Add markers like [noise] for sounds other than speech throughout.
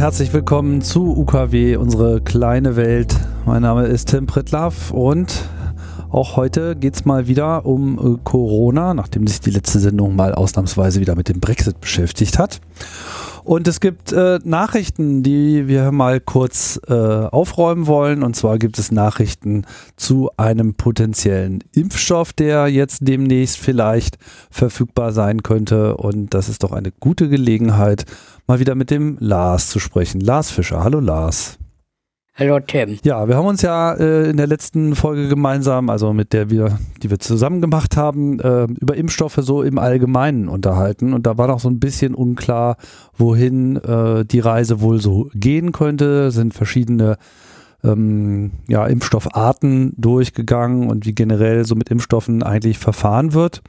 Herzlich willkommen zu UKW, unsere kleine Welt. Mein Name ist Tim Pritlaff und auch heute geht es mal wieder um äh, Corona, nachdem sich die letzte Sendung mal ausnahmsweise wieder mit dem Brexit beschäftigt hat. Und es gibt äh, Nachrichten, die wir mal kurz äh, aufräumen wollen. Und zwar gibt es Nachrichten zu einem potenziellen Impfstoff, der jetzt demnächst vielleicht verfügbar sein könnte. Und das ist doch eine gute Gelegenheit, mal wieder mit dem Lars zu sprechen. Lars Fischer. Hallo Lars. Hallo Tim. Ja, wir haben uns ja äh, in der letzten Folge gemeinsam, also mit der wir, die wir zusammen gemacht haben, äh, über Impfstoffe so im Allgemeinen unterhalten. Und da war noch so ein bisschen unklar, wohin äh, die Reise wohl so gehen könnte. Sind verschiedene ähm, ja, Impfstoffarten durchgegangen und wie generell so mit Impfstoffen eigentlich verfahren wird.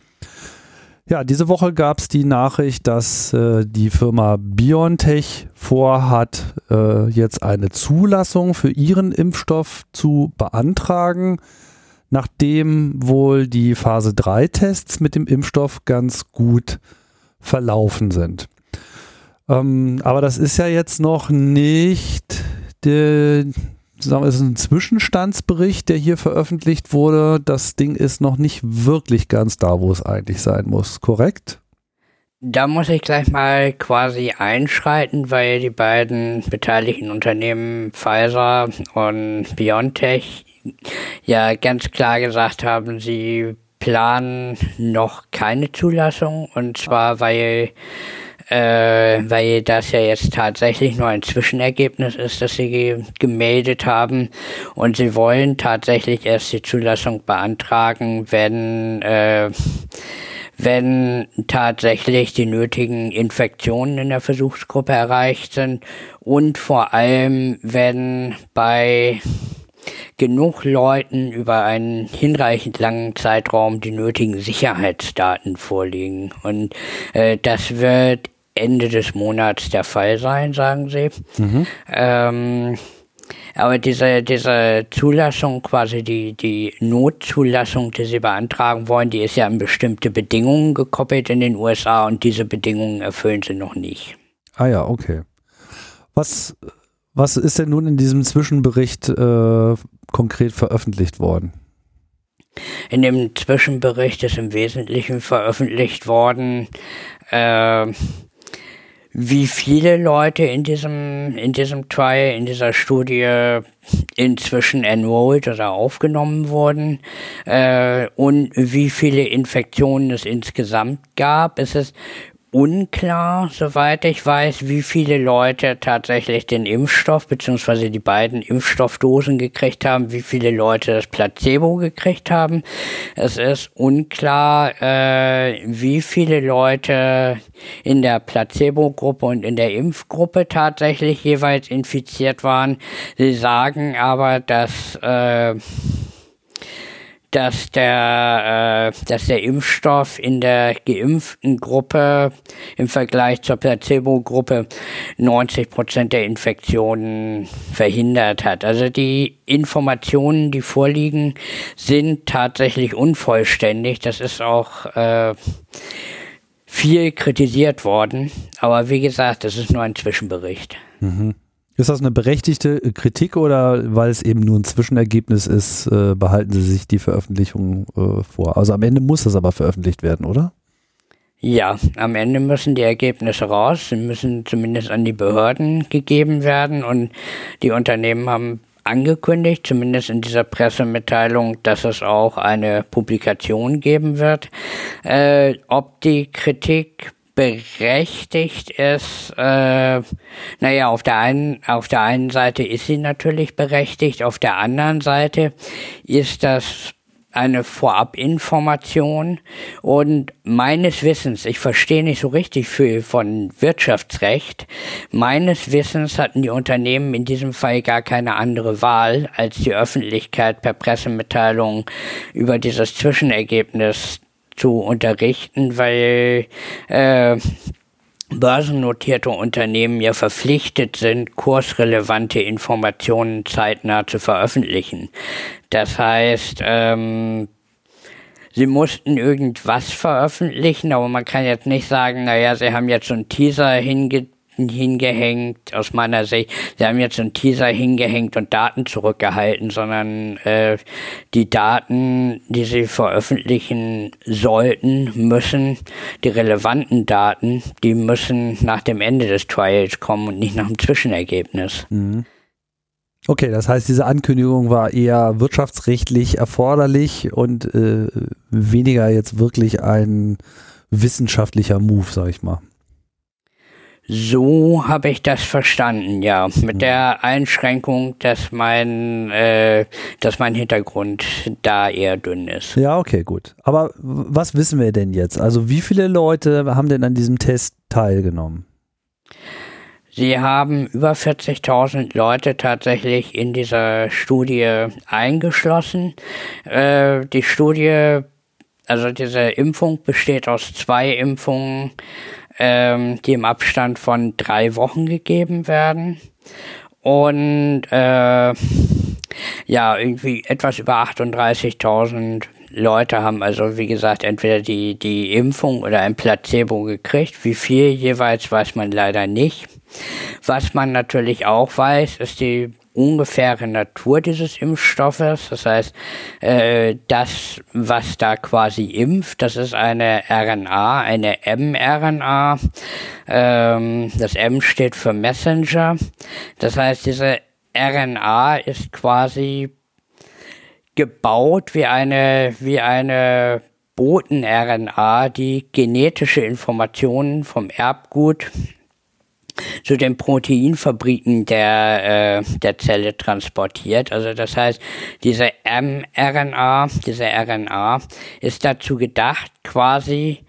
Ja, diese Woche gab es die Nachricht, dass äh, die Firma BioNTech vorhat, äh, jetzt eine Zulassung für ihren Impfstoff zu beantragen, nachdem wohl die Phase 3 Tests mit dem Impfstoff ganz gut verlaufen sind. Ähm, aber das ist ja jetzt noch nicht die, sagen wir, es ist ein Zwischenstandsbericht, der hier veröffentlicht wurde. Das Ding ist noch nicht wirklich ganz da, wo es eigentlich sein muss, korrekt? Da muss ich gleich mal quasi einschreiten, weil die beiden beteiligten Unternehmen Pfizer und BioNTech ja ganz klar gesagt haben, sie planen noch keine Zulassung und zwar weil äh, weil das ja jetzt tatsächlich nur ein Zwischenergebnis ist, das sie ge gemeldet haben. Und sie wollen tatsächlich erst die Zulassung beantragen, wenn, äh, wenn tatsächlich die nötigen Infektionen in der Versuchsgruppe erreicht sind und vor allem, wenn bei genug Leuten über einen hinreichend langen Zeitraum die nötigen Sicherheitsdaten vorliegen. Und äh, das wird Ende des Monats der Fall sein, sagen sie. Mhm. Ähm, aber diese, diese Zulassung, quasi die, die Notzulassung, die sie beantragen wollen, die ist ja an bestimmte Bedingungen gekoppelt in den USA und diese Bedingungen erfüllen sie noch nicht. Ah ja, okay. Was, was ist denn nun in diesem Zwischenbericht äh, konkret veröffentlicht worden? In dem Zwischenbericht ist im Wesentlichen veröffentlicht worden, äh, wie viele Leute in diesem, in diesem Trial, in dieser Studie inzwischen enrolled oder aufgenommen wurden äh, und wie viele Infektionen es insgesamt gab. Es ist unklar, soweit ich weiß, wie viele Leute tatsächlich den Impfstoff beziehungsweise die beiden Impfstoffdosen gekriegt haben, wie viele Leute das Placebo gekriegt haben. Es ist unklar, äh, wie viele Leute in der Placebo-Gruppe und in der Impfgruppe tatsächlich jeweils infiziert waren. Sie sagen aber, dass äh, dass der, äh, dass der Impfstoff in der geimpften Gruppe im Vergleich zur Placebo-Gruppe 90 Prozent der Infektionen verhindert hat. Also die Informationen, die vorliegen, sind tatsächlich unvollständig. Das ist auch äh, viel kritisiert worden. Aber wie gesagt, das ist nur ein Zwischenbericht. Mhm. Ist das eine berechtigte Kritik oder weil es eben nur ein Zwischenergebnis ist, äh, behalten Sie sich die Veröffentlichung äh, vor? Also am Ende muss das aber veröffentlicht werden, oder? Ja, am Ende müssen die Ergebnisse raus, sie müssen zumindest an die Behörden gegeben werden und die Unternehmen haben angekündigt, zumindest in dieser Pressemitteilung, dass es auch eine Publikation geben wird. Äh, ob die Kritik berechtigt ist, äh, naja, auf der einen, auf der einen Seite ist sie natürlich berechtigt, auf der anderen Seite ist das eine Vorabinformation. Und meines Wissens, ich verstehe nicht so richtig viel von Wirtschaftsrecht, meines Wissens hatten die Unternehmen in diesem Fall gar keine andere Wahl, als die Öffentlichkeit per Pressemitteilung über dieses Zwischenergebnis zu unterrichten, weil äh, börsennotierte Unternehmen ja verpflichtet sind, kursrelevante Informationen zeitnah zu veröffentlichen. Das heißt, ähm, sie mussten irgendwas veröffentlichen, aber man kann jetzt nicht sagen, naja, sie haben jetzt so einen Teaser hinge Daten hingehängt, aus meiner Sicht. Sie haben jetzt einen Teaser hingehängt und Daten zurückgehalten, sondern äh, die Daten, die sie veröffentlichen sollten, müssen, die relevanten Daten, die müssen nach dem Ende des Trials kommen und nicht nach dem Zwischenergebnis. Mhm. Okay, das heißt, diese Ankündigung war eher wirtschaftsrechtlich erforderlich und äh, weniger jetzt wirklich ein wissenschaftlicher Move, sag ich mal. So habe ich das verstanden, ja. Mit mhm. der Einschränkung, dass mein, äh, dass mein Hintergrund da eher dünn ist. Ja, okay, gut. Aber was wissen wir denn jetzt? Also wie viele Leute haben denn an diesem Test teilgenommen? Sie haben über 40.000 Leute tatsächlich in dieser Studie eingeschlossen. Äh, die Studie, also diese Impfung besteht aus zwei Impfungen, ähm, die im Abstand von drei Wochen gegeben werden. Und äh, ja, irgendwie etwas über 38.000 Leute haben also, wie gesagt, entweder die, die Impfung oder ein Placebo gekriegt. Wie viel jeweils weiß man leider nicht. Was man natürlich auch weiß, ist die ungefähre Natur dieses Impfstoffes. Das heißt, äh, das, was da quasi impft, das ist eine RNA, eine mRNA. Ähm, das M steht für Messenger. Das heißt, diese RNA ist quasi gebaut wie eine, wie eine Boten-RNA, die genetische Informationen vom Erbgut zu den Proteinfabriken der, äh, der Zelle transportiert. Also das heißt, diese mRNA, diese RNA ist dazu gedacht, quasi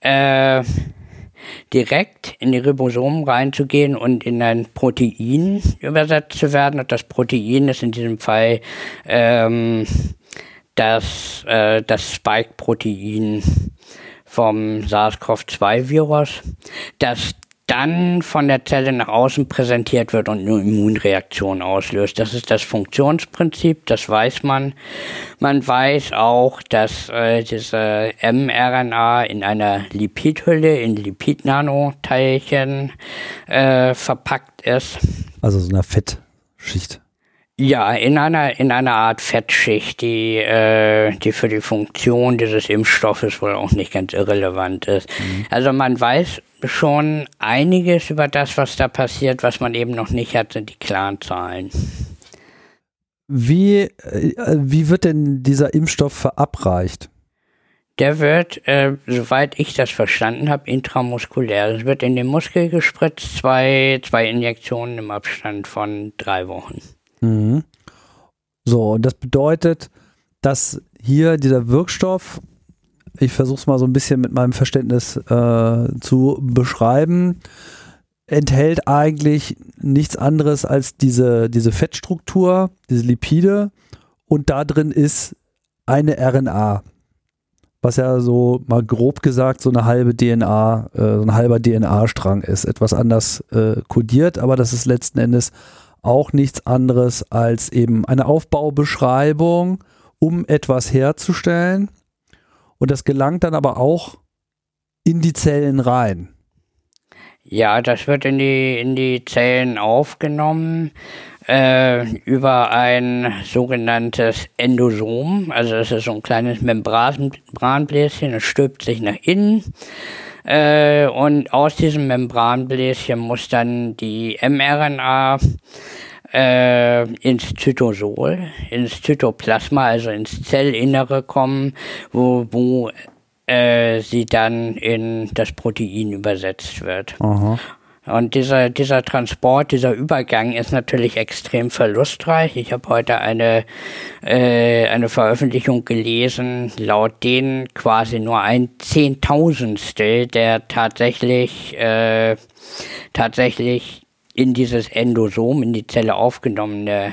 äh, direkt in die Ribosomen reinzugehen und in ein Protein übersetzt zu werden. Und das Protein ist in diesem Fall ähm, das, äh, das Spike-Protein vom SARS-CoV-2-Virus, das dann von der Zelle nach außen präsentiert wird und eine Immunreaktion auslöst. Das ist das Funktionsprinzip, das weiß man. Man weiß auch, dass äh, diese mRNA in einer Lipidhülle, in Lipidnanoteilchen äh, verpackt ist. Also so einer Fettschicht. Ja, in einer, in einer Art Fettschicht, die, äh, die für die Funktion dieses Impfstoffes wohl auch nicht ganz irrelevant ist. Mhm. Also man weiß schon einiges über das, was da passiert, was man eben noch nicht hat, sind die klaren Zahlen. Wie, äh, wie wird denn dieser Impfstoff verabreicht? Der wird, äh, soweit ich das verstanden habe, intramuskulär. Es wird in den Muskel gespritzt, zwei, zwei Injektionen im Abstand von drei Wochen. Mhm. So, und das bedeutet, dass hier dieser Wirkstoff, ich versuche es mal so ein bisschen mit meinem Verständnis äh, zu beschreiben, enthält eigentlich nichts anderes als diese, diese Fettstruktur, diese Lipide und da drin ist eine RNA, was ja so mal grob gesagt so eine halbe DNA, äh, so ein halber DNA-Strang ist, etwas anders äh, kodiert, aber das ist letzten Endes auch nichts anderes als eben eine Aufbaubeschreibung, um etwas herzustellen. Und das gelangt dann aber auch in die Zellen rein. Ja, das wird in die, in die Zellen aufgenommen äh, über ein sogenanntes Endosom. Also das ist so ein kleines Membranbläschen, es stülpt sich nach innen. Äh, und aus diesem Membranbläschen muss dann die mRNA äh, ins Zytosol, ins Zytoplasma, also ins Zellinnere kommen, wo, wo äh, sie dann in das Protein übersetzt wird. Aha. Und dieser, dieser Transport, dieser Übergang ist natürlich extrem verlustreich. Ich habe heute eine, äh, eine Veröffentlichung gelesen, laut denen quasi nur ein Zehntausendstel der tatsächlich, äh, tatsächlich in dieses Endosom, in die Zelle aufgenommene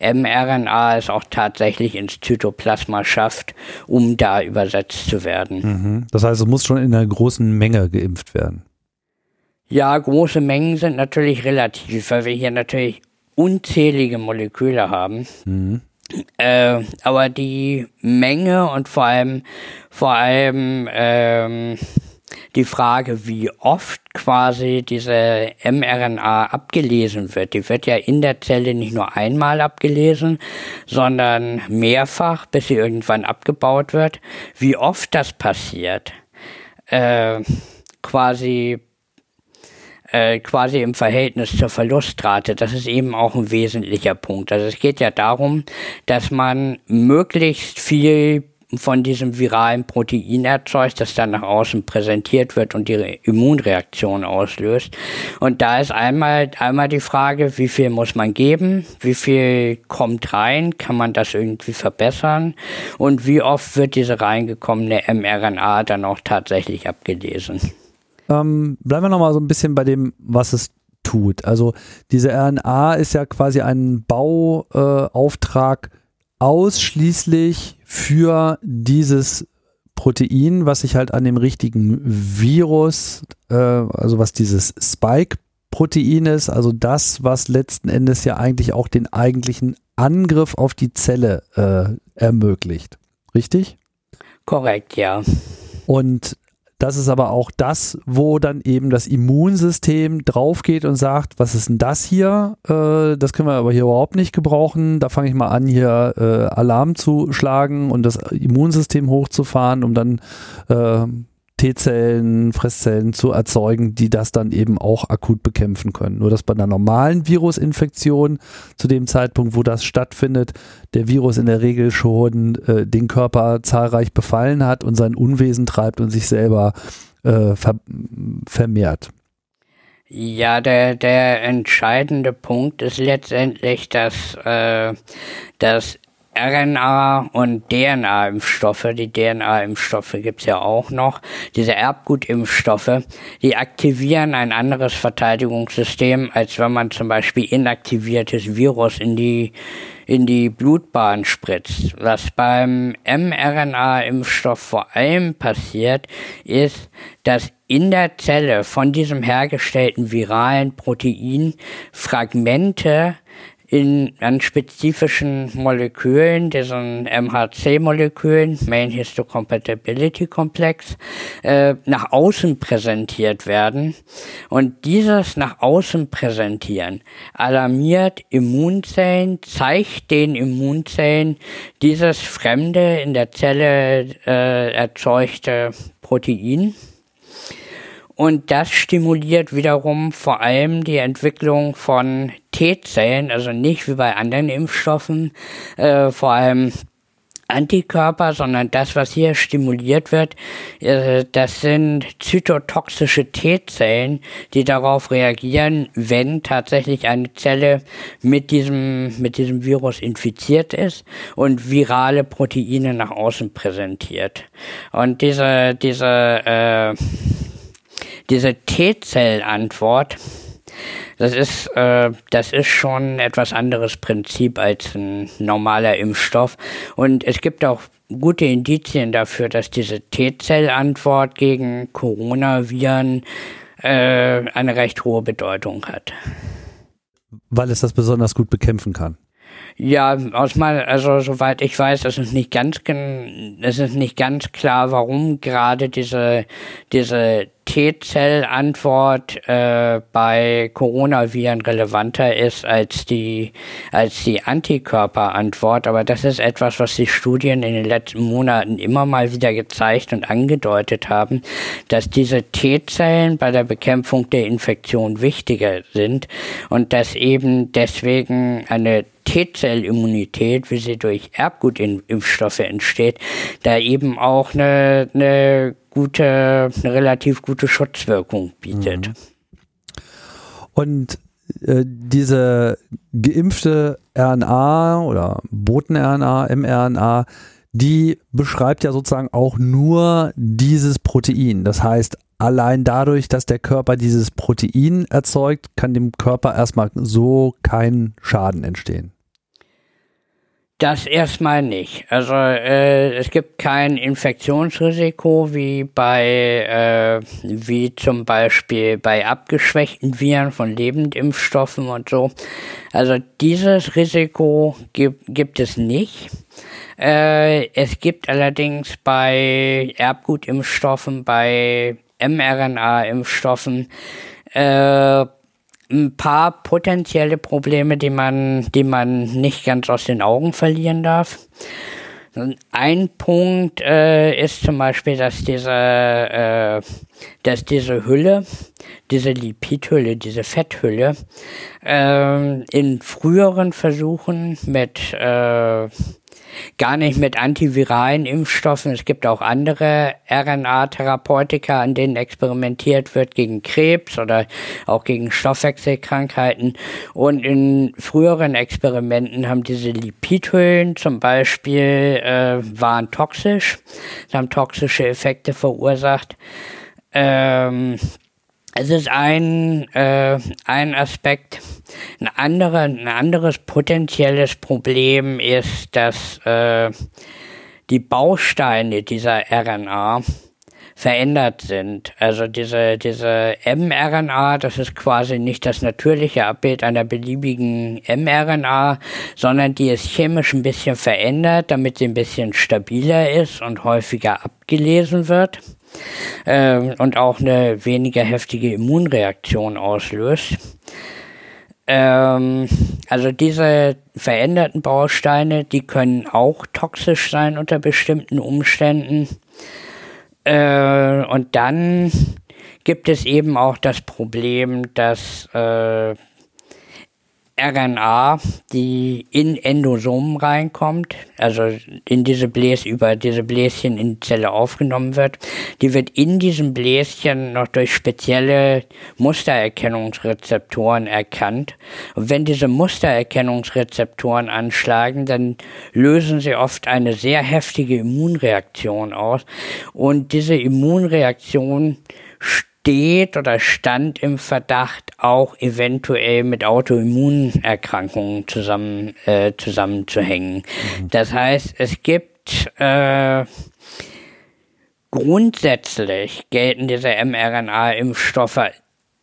mRNA es auch tatsächlich ins Zytoplasma schafft, um da übersetzt zu werden. Mhm. Das heißt, es muss schon in einer großen Menge geimpft werden. Ja, große Mengen sind natürlich relativ, weil wir hier natürlich unzählige Moleküle haben. Mhm. Äh, aber die Menge und vor allem, vor allem ähm, die Frage, wie oft quasi diese mRNA abgelesen wird. Die wird ja in der Zelle nicht nur einmal abgelesen, sondern mehrfach, bis sie irgendwann abgebaut wird. Wie oft das passiert, äh, quasi äh, quasi im Verhältnis zur Verlustrate. Das ist eben auch ein wesentlicher Punkt. Also es geht ja darum, dass man möglichst viel von diesem viralen Protein erzeugt, das dann nach außen präsentiert wird und die Immunreaktion auslöst. Und da ist einmal, einmal die Frage, wie viel muss man geben, wie viel kommt rein, kann man das irgendwie verbessern und wie oft wird diese reingekommene mRNA dann auch tatsächlich abgelesen. Ähm, bleiben wir nochmal so ein bisschen bei dem, was es tut. Also diese RNA ist ja quasi ein Bauauftrag äh, ausschließlich für dieses Protein, was sich halt an dem richtigen Virus, äh, also was dieses Spike-Protein ist, also das, was letzten Endes ja eigentlich auch den eigentlichen Angriff auf die Zelle äh, ermöglicht. Richtig? Korrekt, ja. Und das ist aber auch das, wo dann eben das Immunsystem draufgeht und sagt, was ist denn das hier? Äh, das können wir aber hier überhaupt nicht gebrauchen. Da fange ich mal an, hier äh, Alarm zu schlagen und das Immunsystem hochzufahren, um dann äh, T-Zellen, Fresszellen zu erzeugen, die das dann eben auch akut bekämpfen können. Nur dass bei einer normalen Virusinfektion zu dem Zeitpunkt, wo das stattfindet, der Virus in der Regel schon äh, den Körper zahlreich befallen hat und sein Unwesen treibt und sich selber äh, ver vermehrt. Ja, der, der entscheidende Punkt ist letztendlich, dass, äh, dass RNA und DNA-Impfstoffe, die DNA-Impfstoffe gibt's ja auch noch, diese Erbgutimpfstoffe, die aktivieren ein anderes Verteidigungssystem, als wenn man zum Beispiel inaktiviertes Virus in die, in die Blutbahn spritzt. Was beim mRNA-Impfstoff vor allem passiert, ist, dass in der Zelle von diesem hergestellten viralen Protein Fragmente in, an spezifischen Molekülen, diesen MHC-Molekülen, Main Histocompatibility Complex, äh, nach außen präsentiert werden. Und dieses nach außen präsentieren alarmiert Immunzellen, zeigt den Immunzellen dieses fremde in der Zelle äh, erzeugte Protein und das stimuliert wiederum vor allem die Entwicklung von T-Zellen, also nicht wie bei anderen Impfstoffen, äh, vor allem Antikörper, sondern das, was hier stimuliert wird, äh, das sind zytotoxische T-Zellen, die darauf reagieren, wenn tatsächlich eine Zelle mit diesem, mit diesem Virus infiziert ist und virale Proteine nach außen präsentiert. Und diese, diese, äh, diese T-Zell-Antwort, das ist, äh, das ist schon etwas anderes Prinzip als ein normaler Impfstoff. Und es gibt auch gute Indizien dafür, dass diese T-Zell-Antwort gegen Coronaviren äh, eine recht hohe Bedeutung hat. Weil es das besonders gut bekämpfen kann. Ja, aus mal, also soweit ich weiß, ist es nicht ganz, es ist nicht ganz klar, warum gerade diese, diese T-Zell-Antwort äh, bei Coronaviren relevanter ist als die, als die Antikörperantwort. Aber das ist etwas, was die Studien in den letzten Monaten immer mal wieder gezeigt und angedeutet haben, dass diese T-Zellen bei der Bekämpfung der Infektion wichtiger sind und dass eben deswegen eine T-Zell-Immunität, wie sie durch Erbgutimpfstoffe entsteht, da eben auch eine, eine gute, eine relativ gute Schutzwirkung bietet. Mhm. Und äh, diese geimpfte RNA oder Boten-RNA, mRNA, die beschreibt ja sozusagen auch nur dieses Protein. Das heißt, allein dadurch, dass der Körper dieses Protein erzeugt, kann dem Körper erstmal so kein Schaden entstehen. Das erstmal nicht. Also äh, es gibt kein Infektionsrisiko wie bei äh, wie zum Beispiel bei abgeschwächten Viren von Lebendimpfstoffen und so. Also dieses Risiko gibt, gibt es nicht. Äh, es gibt allerdings bei Erbgutimpfstoffen, bei mRNA-Impfstoffen äh, ein paar potenzielle Probleme, die man, die man nicht ganz aus den Augen verlieren darf. Ein Punkt äh, ist zum Beispiel, dass diese, äh, dass diese Hülle, diese Lipidhülle, diese Fetthülle, äh, in früheren Versuchen mit äh, gar nicht mit antiviralen Impfstoffen. Es gibt auch andere RNA-Therapeutika, an denen experimentiert wird gegen Krebs oder auch gegen Stoffwechselkrankheiten. Und in früheren Experimenten haben diese Lipidhüllen zum Beispiel äh, waren toxisch, haben toxische Effekte verursacht. Ähm, es ist ein, äh, ein Aspekt. Ein, andere, ein anderes potenzielles Problem ist, dass äh, die Bausteine dieser RNA verändert sind. Also diese, diese mRNA, das ist quasi nicht das natürliche Abbild einer beliebigen mRNA, sondern die ist chemisch ein bisschen verändert, damit sie ein bisschen stabiler ist und häufiger abgelesen wird äh, und auch eine weniger heftige Immunreaktion auslöst. Ähm, also diese veränderten Bausteine, die können auch toxisch sein unter bestimmten Umständen. Äh, und dann gibt es eben auch das Problem, dass äh, RNA, die in Endosomen reinkommt, also in diese Bläs über diese Bläschen in die Zelle aufgenommen wird, die wird in diesem Bläschen noch durch spezielle Mustererkennungsrezeptoren erkannt. Und wenn diese Mustererkennungsrezeptoren anschlagen, dann lösen sie oft eine sehr heftige Immunreaktion aus. Und diese Immunreaktion steht oder stand im Verdacht, auch eventuell mit Autoimmunerkrankungen zusammen, äh, zusammenzuhängen. Mhm. Das heißt, es gibt äh, grundsätzlich gelten diese mRNA-Impfstoffe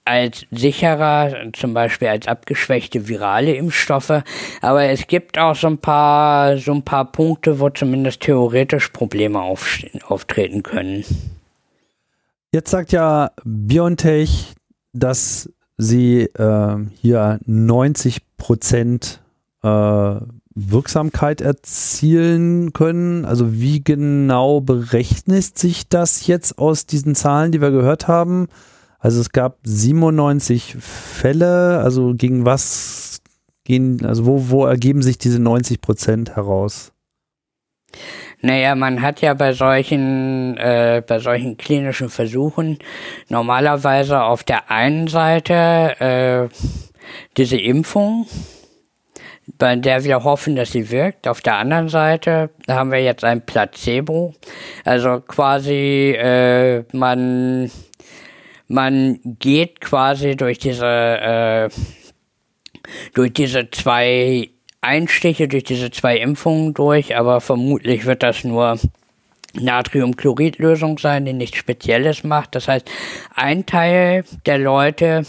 als sicherer, zum Beispiel als abgeschwächte virale Impfstoffe. Aber es gibt auch so ein paar, so ein paar Punkte, wo zumindest theoretisch Probleme auftreten können. Jetzt sagt ja BioNTech, dass sie äh, hier 90 Prozent äh, Wirksamkeit erzielen können. Also wie genau berechnet sich das jetzt aus diesen Zahlen, die wir gehört haben? Also es gab 97 Fälle, also gegen was gehen, also wo, wo ergeben sich diese 90 Prozent heraus? Naja, man hat ja bei solchen, äh, bei solchen klinischen Versuchen normalerweise auf der einen Seite äh, diese Impfung, bei der wir hoffen, dass sie wirkt. Auf der anderen Seite haben wir jetzt ein Placebo. Also quasi äh, man man geht quasi durch diese äh, durch diese zwei Einstiche durch diese zwei Impfungen durch, aber vermutlich wird das nur Natriumchloridlösung sein, die nichts Spezielles macht. Das heißt, ein Teil der Leute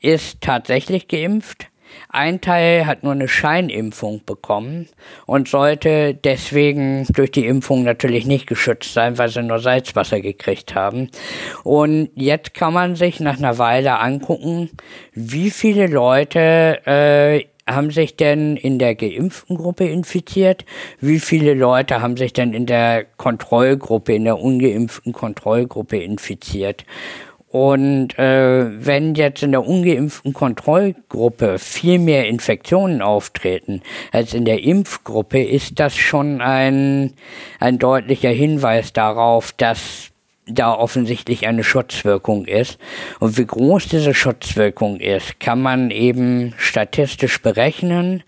ist tatsächlich geimpft. Ein Teil hat nur eine Scheinimpfung bekommen und sollte deswegen durch die Impfung natürlich nicht geschützt sein, weil sie nur Salzwasser gekriegt haben. Und jetzt kann man sich nach einer Weile angucken, wie viele Leute äh, haben sich denn in der geimpften Gruppe infiziert? Wie viele Leute haben sich denn in der Kontrollgruppe, in der ungeimpften Kontrollgruppe infiziert? Und äh, wenn jetzt in der ungeimpften Kontrollgruppe viel mehr Infektionen auftreten als in der Impfgruppe, ist das schon ein, ein deutlicher Hinweis darauf, dass da offensichtlich eine Schutzwirkung ist. Und wie groß diese Schutzwirkung ist, kann man eben statistisch berechnen.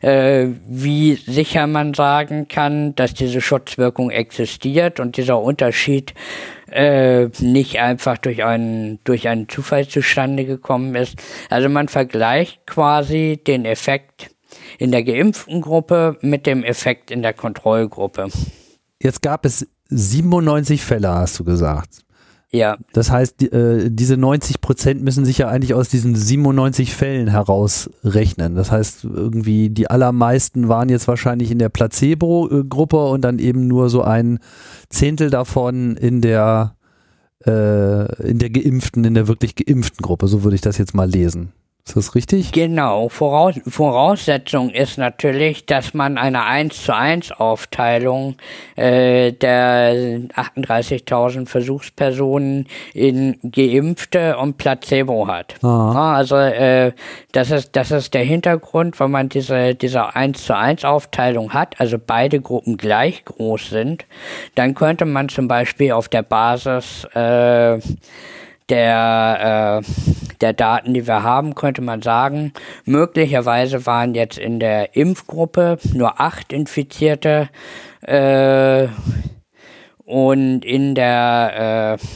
Äh, wie sicher man sagen kann, dass diese Schutzwirkung existiert und dieser Unterschied äh, nicht einfach durch einen, durch einen Zufall zustande gekommen ist. Also man vergleicht quasi den Effekt in der geimpften Gruppe mit dem Effekt in der Kontrollgruppe. Jetzt gab es 97 Fälle, hast du gesagt. Ja. Das heißt, die, äh, diese 90 Prozent müssen sich ja eigentlich aus diesen 97 Fällen herausrechnen. Das heißt, irgendwie die allermeisten waren jetzt wahrscheinlich in der Placebo-Gruppe und dann eben nur so ein Zehntel davon in der äh, in der geimpften, in der wirklich geimpften Gruppe. So würde ich das jetzt mal lesen. Ist das richtig? Genau. Voraus Voraussetzung ist natürlich, dass man eine 1 zu 1 Aufteilung äh, der 38.000 Versuchspersonen in Geimpfte und Placebo hat. Ja, also äh, das, ist, das ist der Hintergrund, wenn man diese, diese 1 zu 1 Aufteilung hat, also beide Gruppen gleich groß sind, dann könnte man zum Beispiel auf der Basis äh, der, äh, der Daten, die wir haben, könnte man sagen, möglicherweise waren jetzt in der Impfgruppe nur acht Infizierte äh, und in der äh,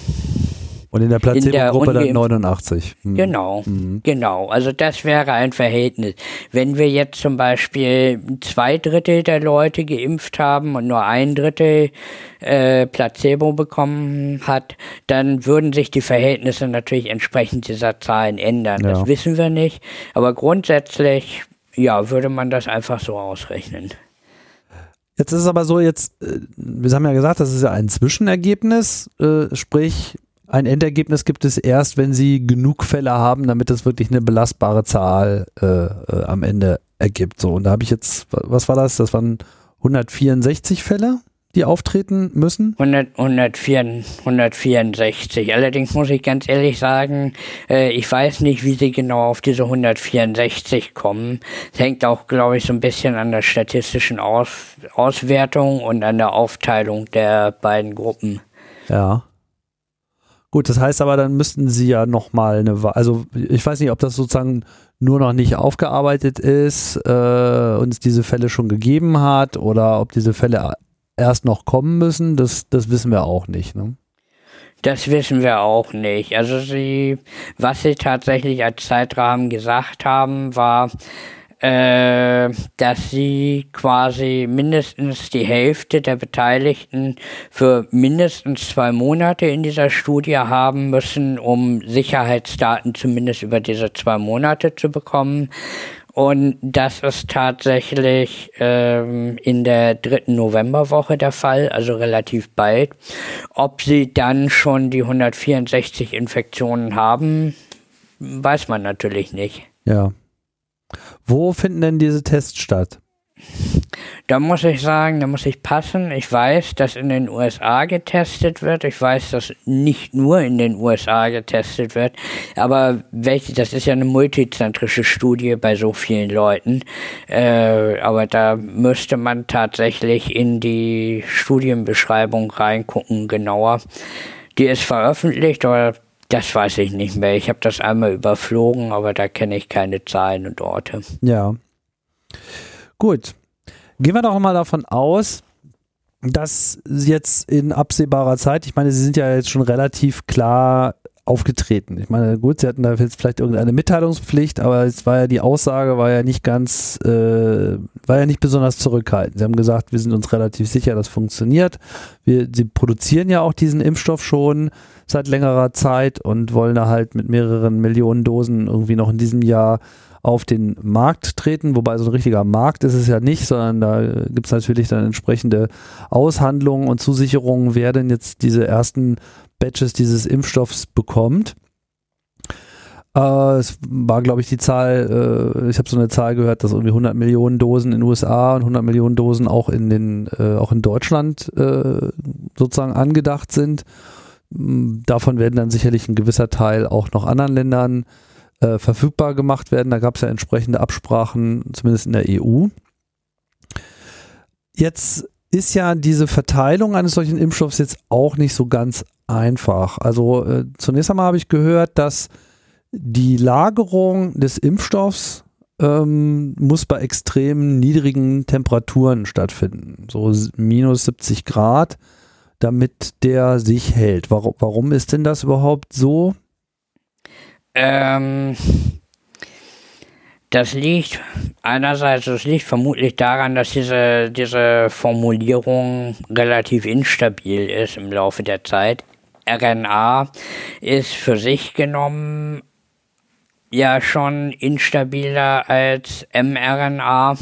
und in der Placebo-Gruppe dann 89. Hm. Genau, mhm. genau. Also das wäre ein Verhältnis. Wenn wir jetzt zum Beispiel zwei Drittel der Leute geimpft haben und nur ein Drittel äh, Placebo bekommen hat, dann würden sich die Verhältnisse natürlich entsprechend dieser Zahlen ändern. Ja. Das wissen wir nicht. Aber grundsätzlich, ja, würde man das einfach so ausrechnen. Jetzt ist es aber so, jetzt, äh, wir haben ja gesagt, das ist ja ein Zwischenergebnis, äh, sprich, ein Endergebnis gibt es erst, wenn sie genug Fälle haben, damit es wirklich eine belastbare Zahl äh, äh, am Ende ergibt. So, und da habe ich jetzt, was war das? Das waren 164 Fälle, die auftreten müssen? 100, 104, 164. Allerdings muss ich ganz ehrlich sagen, äh, ich weiß nicht, wie sie genau auf diese 164 kommen. Es hängt auch, glaube ich, so ein bisschen an der statistischen Aus, Auswertung und an der Aufteilung der beiden Gruppen. Ja. Gut, das heißt aber, dann müssten sie ja nochmal eine, also ich weiß nicht, ob das sozusagen nur noch nicht aufgearbeitet ist, äh, und es diese Fälle schon gegeben hat oder ob diese Fälle erst noch kommen müssen, das, das wissen wir auch nicht. Ne? Das wissen wir auch nicht. Also sie, was sie tatsächlich als Zeitrahmen gesagt haben, war, äh, dass sie quasi mindestens die Hälfte der Beteiligten für mindestens zwei Monate in dieser Studie haben müssen, um Sicherheitsdaten zumindest über diese zwei Monate zu bekommen. Und das ist tatsächlich ähm, in der dritten Novemberwoche der Fall, also relativ bald. Ob sie dann schon die 164 Infektionen haben, weiß man natürlich nicht. Ja, wo finden denn diese Tests statt? Da muss ich sagen, da muss ich passen. Ich weiß, dass in den USA getestet wird. Ich weiß, dass nicht nur in den USA getestet wird. Aber welche, das ist ja eine multizentrische Studie bei so vielen Leuten. Äh, aber da müsste man tatsächlich in die Studienbeschreibung reingucken, genauer. Die ist veröffentlicht, aber das weiß ich nicht mehr. Ich habe das einmal überflogen, aber da kenne ich keine Zahlen und Orte. Ja. Gut. Gehen wir doch mal davon aus, dass jetzt in absehbarer Zeit, ich meine, Sie sind ja jetzt schon relativ klar aufgetreten. Ich meine, gut, Sie hatten da jetzt vielleicht irgendeine Mitteilungspflicht, aber es war ja die Aussage, war ja nicht ganz, äh, war ja nicht besonders zurückhaltend. Sie haben gesagt, wir sind uns relativ sicher, das funktioniert. Wir, Sie produzieren ja auch diesen Impfstoff schon seit längerer Zeit und wollen da halt mit mehreren Millionen Dosen irgendwie noch in diesem Jahr auf den Markt treten, wobei so ein richtiger Markt ist es ja nicht, sondern da gibt es natürlich dann entsprechende Aushandlungen und Zusicherungen, wer denn jetzt diese ersten Batches dieses Impfstoffs bekommt. Äh, es war, glaube ich, die Zahl, äh, ich habe so eine Zahl gehört, dass irgendwie 100 Millionen Dosen in den USA und 100 Millionen Dosen auch in, den, äh, auch in Deutschland äh, sozusagen angedacht sind. Davon werden dann sicherlich ein gewisser Teil auch noch anderen Ländern äh, verfügbar gemacht werden. Da gab es ja entsprechende Absprachen, zumindest in der EU. Jetzt ist ja diese Verteilung eines solchen Impfstoffs jetzt auch nicht so ganz einfach. Also äh, zunächst einmal habe ich gehört, dass die Lagerung des Impfstoffs ähm, muss bei extrem niedrigen Temperaturen stattfinden, so minus 70 Grad damit der sich hält. Warum, warum ist denn das überhaupt so? Ähm, das liegt einerseits, das liegt vermutlich daran, dass diese, diese Formulierung relativ instabil ist im Laufe der Zeit. RNA ist für sich genommen ja schon instabiler als mRNA.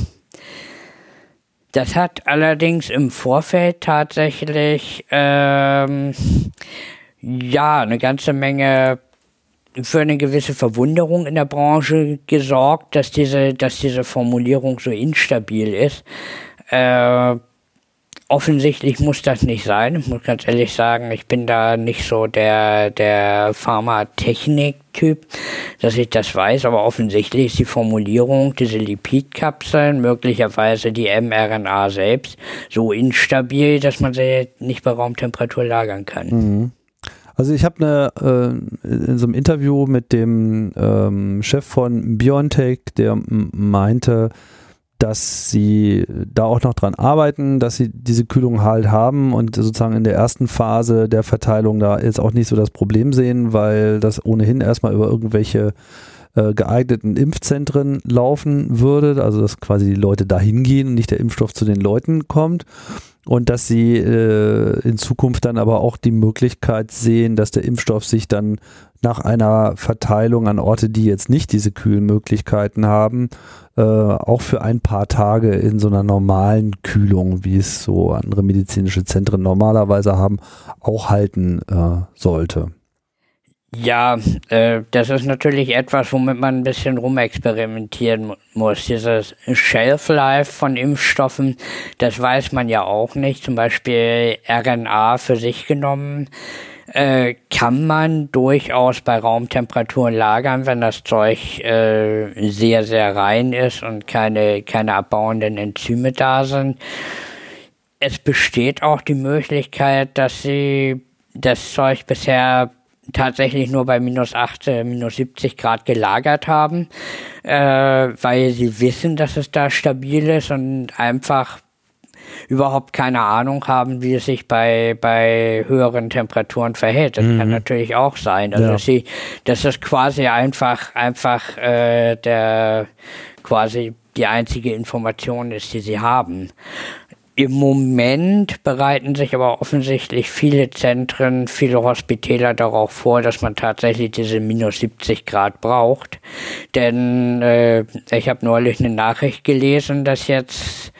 Das hat allerdings im Vorfeld tatsächlich ähm, ja, eine ganze Menge für eine gewisse Verwunderung in der Branche gesorgt, dass diese, dass diese Formulierung so instabil ist. Äh, offensichtlich muss das nicht sein. Ich muss ganz ehrlich sagen, ich bin da nicht so der, der Pharmatechnik-Typ, dass ich das weiß, aber offensichtlich ist die Formulierung, diese Lipidkapseln, möglicherweise die mRNA selbst, so instabil, dass man sie nicht bei Raumtemperatur lagern kann. Mhm. Also ich habe eine äh, in so einem Interview mit dem ähm, Chef von BioNTech, der meinte, dass sie da auch noch dran arbeiten, dass sie diese Kühlung halt haben und sozusagen in der ersten Phase der Verteilung da jetzt auch nicht so das Problem sehen, weil das ohnehin erstmal über irgendwelche äh, geeigneten Impfzentren laufen würde, also dass quasi die Leute da hingehen und nicht der Impfstoff zu den Leuten kommt. Und dass sie äh, in Zukunft dann aber auch die Möglichkeit sehen, dass der Impfstoff sich dann nach einer Verteilung an Orte, die jetzt nicht diese Kühlmöglichkeiten haben, äh, auch für ein paar Tage in so einer normalen Kühlung, wie es so andere medizinische Zentren normalerweise haben, auch halten äh, sollte. Ja, äh, das ist natürlich etwas, womit man ein bisschen rumexperimentieren muss. Dieses Shelf Life von Impfstoffen, das weiß man ja auch nicht. Zum Beispiel RNA für sich genommen äh, kann man durchaus bei Raumtemperaturen lagern, wenn das Zeug äh, sehr, sehr rein ist und keine, keine abbauenden Enzyme da sind. Es besteht auch die Möglichkeit, dass sie das Zeug bisher tatsächlich nur bei minus 8, äh, minus 70 Grad gelagert haben, äh, weil sie wissen, dass es da stabil ist und einfach überhaupt keine Ahnung haben, wie es sich bei, bei höheren Temperaturen verhält. Das mhm. kann natürlich auch sein. Also ja. dass sie, dass das quasi einfach, einfach äh, der quasi die einzige Information ist, die sie haben. Im Moment bereiten sich aber offensichtlich viele Zentren, viele Hospitäler darauf vor, dass man tatsächlich diese minus 70 Grad braucht. Denn äh, ich habe neulich eine Nachricht gelesen, dass jetzt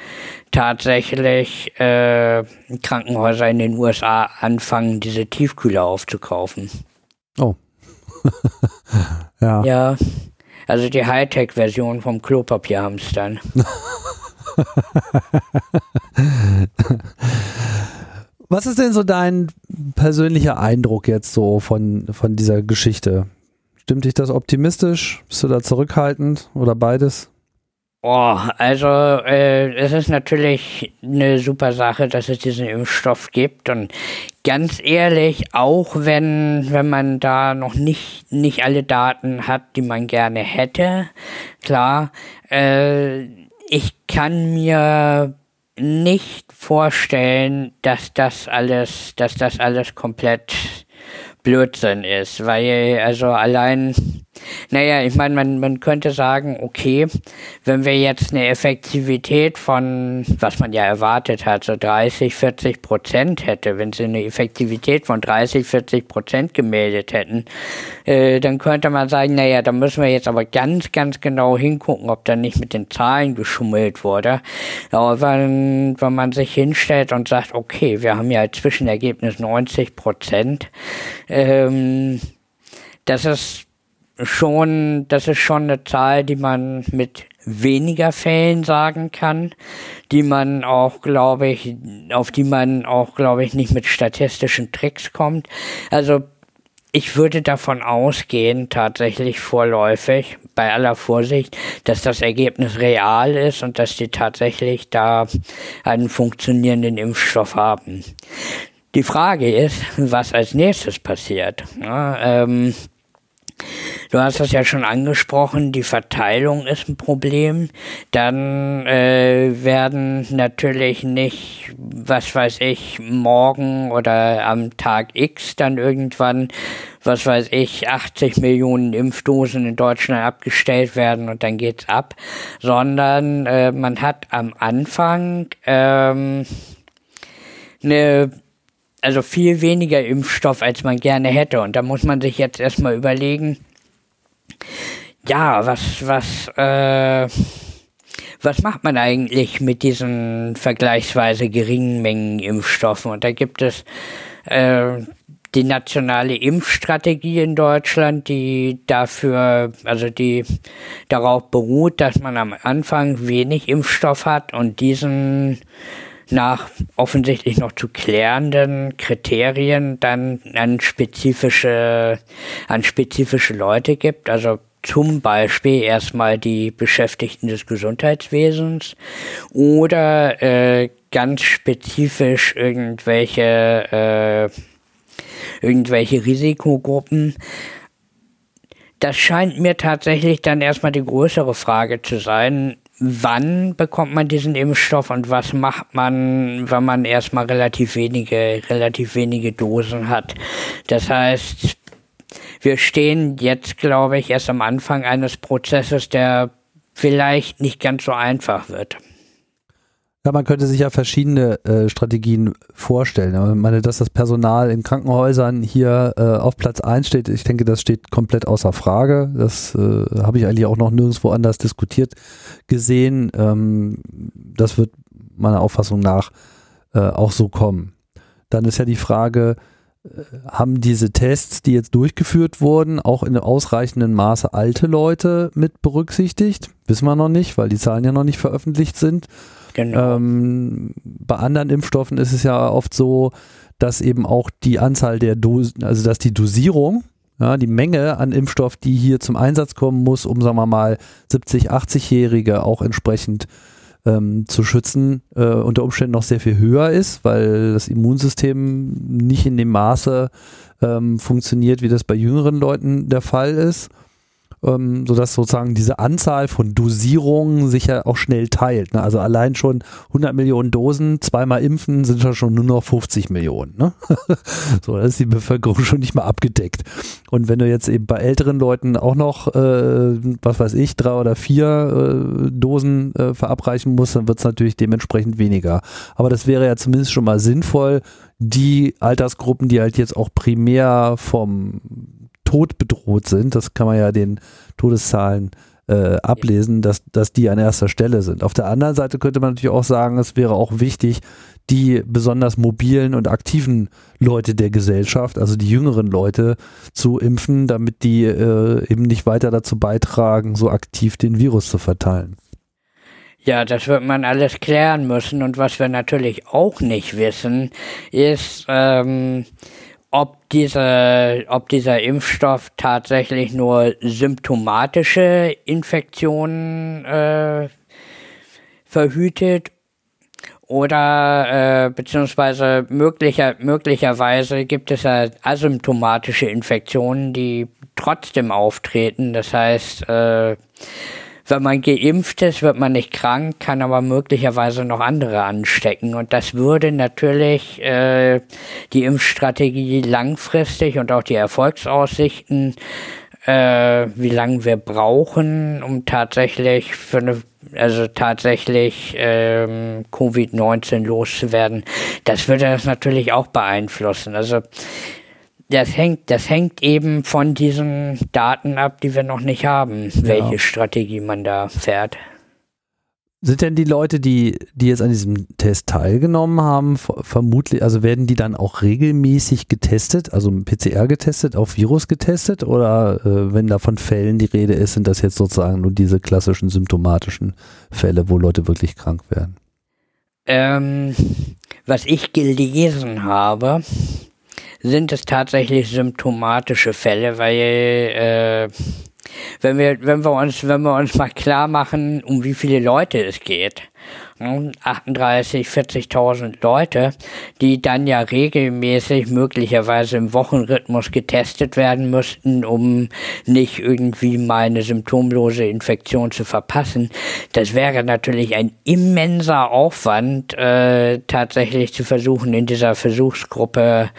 tatsächlich äh, Krankenhäuser in den USA anfangen, diese Tiefkühler aufzukaufen. Oh. [laughs] ja. Ja. Also die Hightech-Version vom Klopapierhamstern. [laughs] Was ist denn so dein persönlicher Eindruck jetzt so von, von dieser Geschichte? Stimmt dich das optimistisch? Bist du da zurückhaltend oder beides? Oh, also äh, es ist natürlich eine super Sache, dass es diesen Impfstoff gibt. Und ganz ehrlich, auch wenn wenn man da noch nicht nicht alle Daten hat, die man gerne hätte, klar, äh, ich kann mir nicht vorstellen, dass das alles, dass das alles komplett Blödsinn ist, weil also allein naja, ich meine, man, man könnte sagen, okay, wenn wir jetzt eine Effektivität von, was man ja erwartet hat, so 30, 40 Prozent hätte, wenn sie eine Effektivität von 30, 40 Prozent gemeldet hätten, äh, dann könnte man sagen, naja, da müssen wir jetzt aber ganz, ganz genau hingucken, ob da nicht mit den Zahlen geschummelt wurde. Aber wenn, wenn man sich hinstellt und sagt, okay, wir haben ja als Zwischenergebnis 90 Prozent, ähm, das ist schon, das ist schon eine Zahl, die man mit weniger Fällen sagen kann, die man auch, glaube ich, auf die man auch, glaube ich, nicht mit statistischen Tricks kommt. Also ich würde davon ausgehen, tatsächlich vorläufig, bei aller Vorsicht, dass das Ergebnis real ist und dass die tatsächlich da einen funktionierenden Impfstoff haben. Die Frage ist, was als nächstes passiert. Ja, ähm, Du hast das ja schon angesprochen, die Verteilung ist ein Problem. Dann äh, werden natürlich nicht, was weiß ich, morgen oder am Tag X dann irgendwann, was weiß ich, 80 Millionen Impfdosen in Deutschland abgestellt werden und dann geht's ab, sondern äh, man hat am Anfang ähm, eine also viel weniger Impfstoff, als man gerne hätte. Und da muss man sich jetzt erstmal überlegen, ja, was, was, äh, was macht man eigentlich mit diesen vergleichsweise geringen Mengen Impfstoffen? Und da gibt es äh, die nationale Impfstrategie in Deutschland, die dafür, also die darauf beruht, dass man am Anfang wenig Impfstoff hat und diesen nach offensichtlich noch zu klärenden Kriterien dann an spezifische, an spezifische Leute gibt. Also zum Beispiel erstmal die Beschäftigten des Gesundheitswesens oder äh, ganz spezifisch irgendwelche, äh, irgendwelche Risikogruppen. Das scheint mir tatsächlich dann erstmal die größere Frage zu sein. Wann bekommt man diesen Impfstoff und was macht man, wenn man erstmal relativ wenige, relativ wenige Dosen hat? Das heißt, wir stehen jetzt, glaube ich, erst am Anfang eines Prozesses, der vielleicht nicht ganz so einfach wird. Ja, man könnte sich ja verschiedene äh, Strategien vorstellen. Ich meine, dass das Personal in Krankenhäusern hier äh, auf Platz 1 steht, ich denke, das steht komplett außer Frage. Das äh, habe ich eigentlich auch noch nirgendwo anders diskutiert gesehen. Ähm, das wird meiner Auffassung nach äh, auch so kommen. Dann ist ja die Frage, haben diese Tests, die jetzt durchgeführt wurden, auch in ausreichendem Maße alte Leute mit berücksichtigt? Wissen wir noch nicht, weil die Zahlen ja noch nicht veröffentlicht sind. Genau. Ähm, bei anderen Impfstoffen ist es ja oft so, dass eben auch die Anzahl der Dosen, also dass die Dosierung, ja, die Menge an Impfstoff, die hier zum Einsatz kommen muss, um, sagen wir mal, 70, 80-Jährige auch entsprechend ähm, zu schützen, äh, unter Umständen noch sehr viel höher ist, weil das Immunsystem nicht in dem Maße ähm, funktioniert, wie das bei jüngeren Leuten der Fall ist ähm, sodass sozusagen diese Anzahl von Dosierungen sich ja auch schnell teilt. Ne? Also allein schon 100 Millionen Dosen, zweimal impfen, sind ja schon nur noch 50 Millionen. Ne? [laughs] so, da ist die Bevölkerung schon nicht mehr abgedeckt. Und wenn du jetzt eben bei älteren Leuten auch noch, äh, was weiß ich, drei oder vier äh, Dosen äh, verabreichen musst, dann wird es natürlich dementsprechend weniger. Aber das wäre ja zumindest schon mal sinnvoll, die Altersgruppen, die halt jetzt auch primär vom Tod bedroht sind, das kann man ja den Todeszahlen äh, ablesen, dass, dass die an erster Stelle sind. Auf der anderen Seite könnte man natürlich auch sagen, es wäre auch wichtig, die besonders mobilen und aktiven Leute der Gesellschaft, also die jüngeren Leute, zu impfen, damit die äh, eben nicht weiter dazu beitragen, so aktiv den Virus zu verteilen. Ja, das wird man alles klären müssen. Und was wir natürlich auch nicht wissen, ist, ähm, ob, diese, ob dieser Impfstoff tatsächlich nur symptomatische Infektionen äh, verhütet oder äh, beziehungsweise möglicher, möglicherweise gibt es ja asymptomatische Infektionen, die trotzdem auftreten. Das heißt, äh, wenn man geimpft ist, wird man nicht krank, kann aber möglicherweise noch andere anstecken. Und das würde natürlich äh, die Impfstrategie langfristig und auch die Erfolgsaussichten, äh, wie lange wir brauchen, um tatsächlich für eine also tatsächlich ähm, Covid-19 loszuwerden, das würde das natürlich auch beeinflussen. Also das hängt, das hängt eben von diesen Daten ab, die wir noch nicht haben, ja. welche Strategie man da fährt. Sind denn die Leute, die, die jetzt an diesem Test teilgenommen haben, vermutlich, also werden die dann auch regelmäßig getestet, also PCR getestet, auf Virus getestet oder äh, wenn da von Fällen die Rede ist, sind das jetzt sozusagen nur diese klassischen symptomatischen Fälle, wo Leute wirklich krank werden? Ähm, was ich gelesen habe, sind es tatsächlich symptomatische Fälle, weil äh, wenn wir, wenn wir uns, wenn wir uns mal klar machen, um wie viele Leute es geht, 38, 40.000 Leute, die dann ja regelmäßig möglicherweise im Wochenrhythmus getestet werden müssten, um nicht irgendwie mal eine symptomlose Infektion zu verpassen. Das wäre natürlich ein immenser Aufwand, äh, tatsächlich zu versuchen, in dieser Versuchsgruppe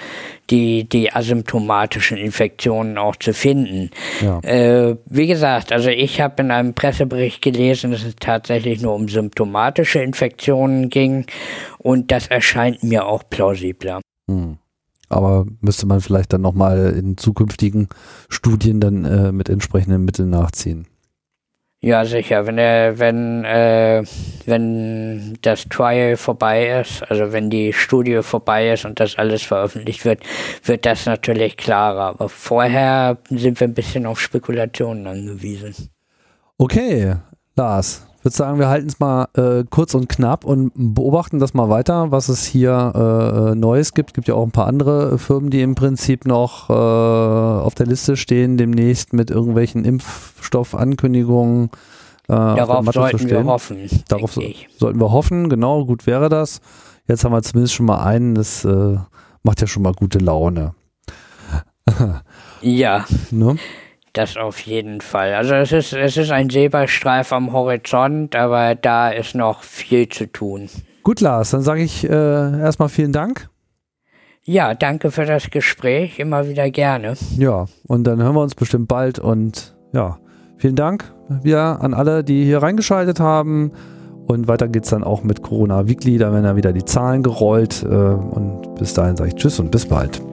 die, die asymptomatischen Infektionen auch zu finden. Ja. Äh, wie gesagt, also ich habe in einem Pressebericht gelesen, dass es tatsächlich nur um symptomatische Infektionen ging und das erscheint mir auch plausibler. Hm. Aber müsste man vielleicht dann nochmal in zukünftigen Studien dann äh, mit entsprechenden Mitteln nachziehen. Ja, sicher. Wenn er, wenn, äh, wenn das Trial vorbei ist, also wenn die Studie vorbei ist und das alles veröffentlicht wird, wird das natürlich klarer. Aber vorher sind wir ein bisschen auf Spekulationen angewiesen. Okay, Lars, würde sagen, wir halten es mal äh, kurz und knapp und beobachten das mal weiter, was es hier äh, Neues gibt. Es gibt ja auch ein paar andere Firmen, die im Prinzip noch äh, auf der Liste stehen, demnächst mit irgendwelchen Impfstoffankündigungen. Äh, Darauf sollten wir hoffen. Darauf so, sollten wir hoffen, genau, gut wäre das. Jetzt haben wir zumindest schon mal einen, das äh, macht ja schon mal gute Laune. ja. [laughs] Ne? Das auf jeden Fall. Also es ist, es ist ein Silberstreif am Horizont, aber da ist noch viel zu tun. Gut, Lars, dann sage ich äh, erstmal vielen Dank. Ja, danke für das Gespräch, immer wieder gerne. Ja, und dann hören wir uns bestimmt bald und ja, vielen Dank wieder an alle, die hier reingeschaltet haben. Und weiter geht es dann auch mit Corona Weekly, da werden dann wieder die Zahlen gerollt. Äh, und bis dahin sage ich Tschüss und bis bald.